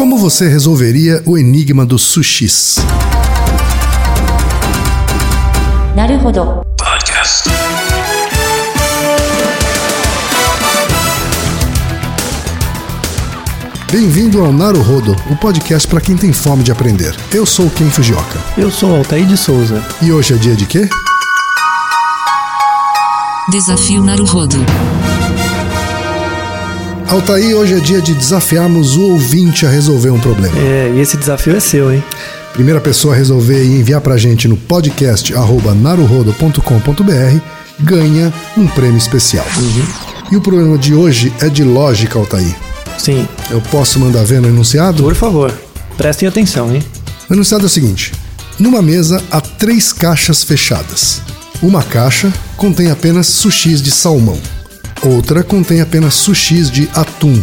Como você resolveria o enigma dos sushis? Naruhodo. Podcast. Bem-vindo ao Naruhodo, o podcast para quem tem fome de aprender. Eu sou o Ken Fujioka. Eu sou Altair de Souza. E hoje é dia de quê? Desafio Naruhodo. Altair, hoje é dia de desafiarmos o ouvinte a resolver um problema. É, e esse desafio é seu, hein? Primeira pessoa a resolver e enviar pra gente no podcast arroba naruhodo.com.br ganha um prêmio especial. E o problema de hoje é de lógica, Altair. Sim, Eu posso mandar ver no enunciado? por favor, prestem atenção, hein? O enunciado é o seguinte: numa mesa há três caixas fechadas. Uma caixa contém apenas sushis de salmão, outra contém apenas sushis de atum,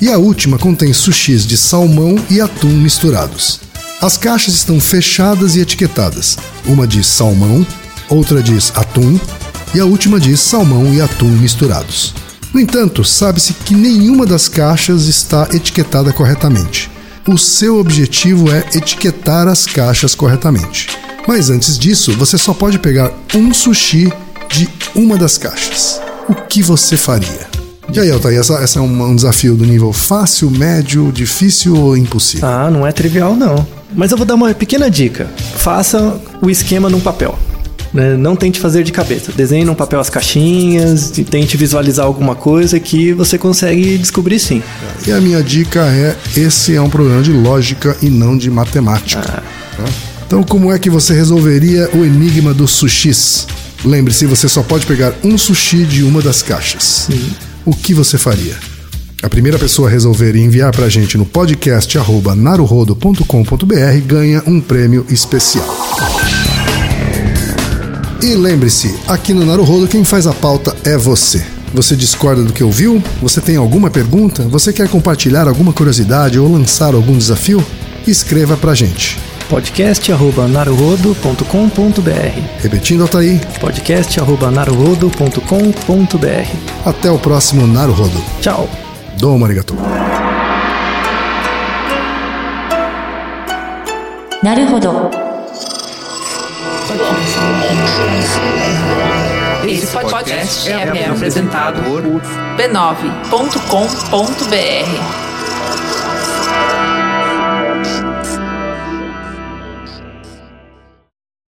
e a última contém sushis de salmão e atum misturados. As caixas estão fechadas e etiquetadas. Uma diz salmão, outra diz atum, e a última diz salmão e atum misturados. No entanto, sabe-se que nenhuma das caixas está etiquetada corretamente. O seu objetivo é etiquetar as caixas corretamente. Mas antes disso, você só pode pegar um sushi de uma das caixas. O que você faria? E aí, Altair, essa, essa é um, um desafio do nível fácil, médio, difícil ou impossível? Ah, não é trivial, não. Mas eu vou dar uma pequena dica. Faça o esquema num papel. né? Não tente fazer de cabeça. Desenhe num papel as caixinhas, tente visualizar alguma coisa que você consegue descobrir sim. E a minha dica é: esse é um problema de lógica e não de matemática. tá? Então, como é que você resolveria o enigma dos sushis? Lembre-se, você só pode pegar um sushi de uma das caixas. O que você faria? A primeira pessoa a resolver e enviar pra gente no podcast arroba naruhodo.com.br ganha um prêmio especial. E lembre-se, aqui no Naruhodo quem faz a pauta é você. Você discorda do que ouviu? Você tem alguma pergunta? Você quer compartilhar alguma curiosidade ou lançar algum desafio? Escreva pra gente podcast.naruhodo.com.br Repetindo, Altair, podcast.naruhodo.com.br até o próximo Naruhodo. Tchau! Domo arigatou. なるほど。 Esse podcast é, é apresentado por b9.com.br.